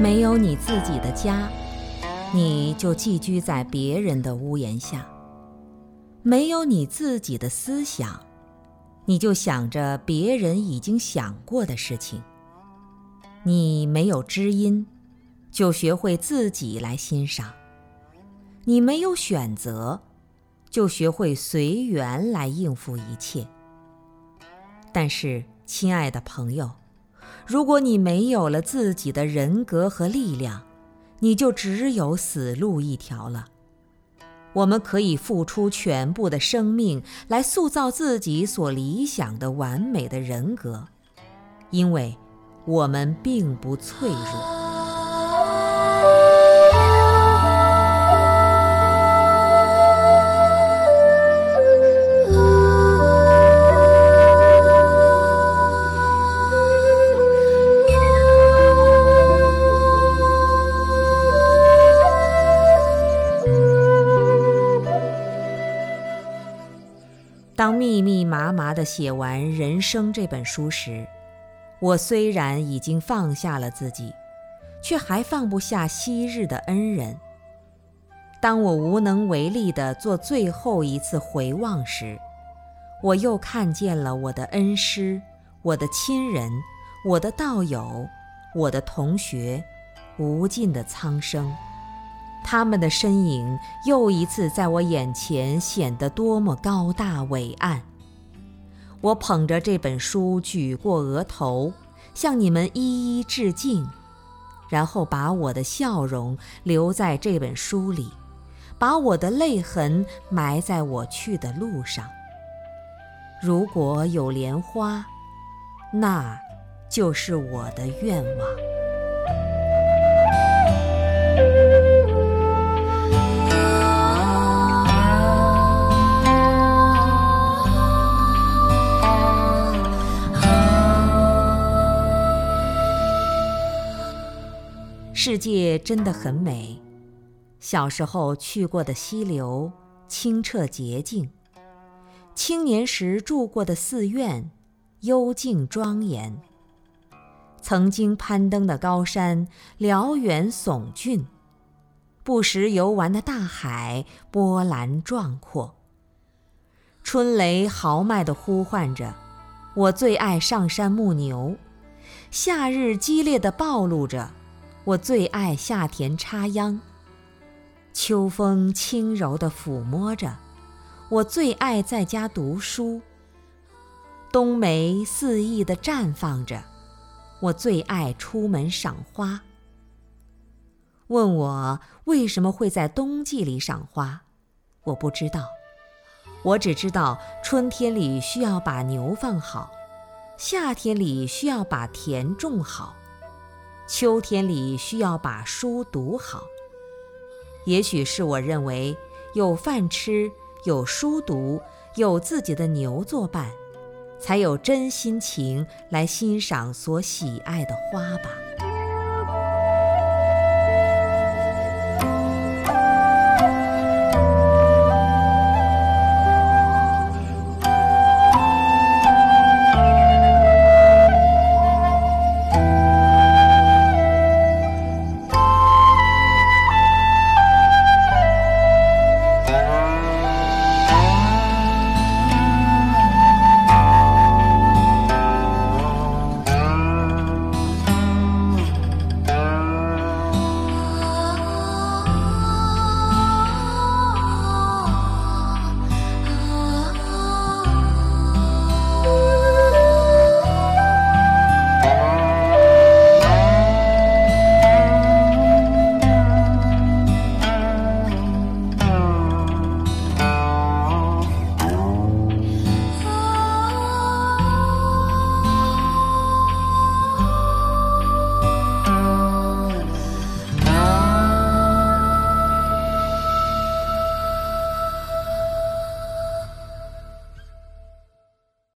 没有你自己的家，你就寄居在别人的屋檐下；没有你自己的思想，你就想着别人已经想过的事情。你没有知音，就学会自己来欣赏；你没有选择，就学会随缘来应付一切。但是，亲爱的朋友，如果你没有了自己的人格和力量，你就只有死路一条了。我们可以付出全部的生命来塑造自己所理想的完美的人格，因为。我们并不脆弱。当密密麻麻的写完《人生》这本书时，我虽然已经放下了自己，却还放不下昔日的恩人。当我无能为力地做最后一次回望时，我又看见了我的恩师、我的亲人、我的道友、我的同学，无尽的苍生，他们的身影又一次在我眼前显得多么高大伟岸。我捧着这本书举过额头，向你们一一致敬，然后把我的笑容留在这本书里，把我的泪痕埋在我去的路上。如果有莲花，那就是我的愿望。世界真的很美，小时候去过的溪流清澈洁净，青年时住过的寺院幽静庄严，曾经攀登的高山辽远耸峻，不时游玩的大海波澜壮阔。春雷豪迈地呼唤着，我最爱上山牧牛；夏日激烈地暴露着。我最爱下田插秧，秋风轻柔地抚摸着；我最爱在家读书，冬梅肆意地绽放着；我最爱出门赏花。问我为什么会在冬季里赏花，我不知道，我只知道春天里需要把牛放好，夏天里需要把田种好。秋天里需要把书读好，也许是我认为有饭吃、有书读、有自己的牛作伴，才有真心情来欣赏所喜爱的花吧。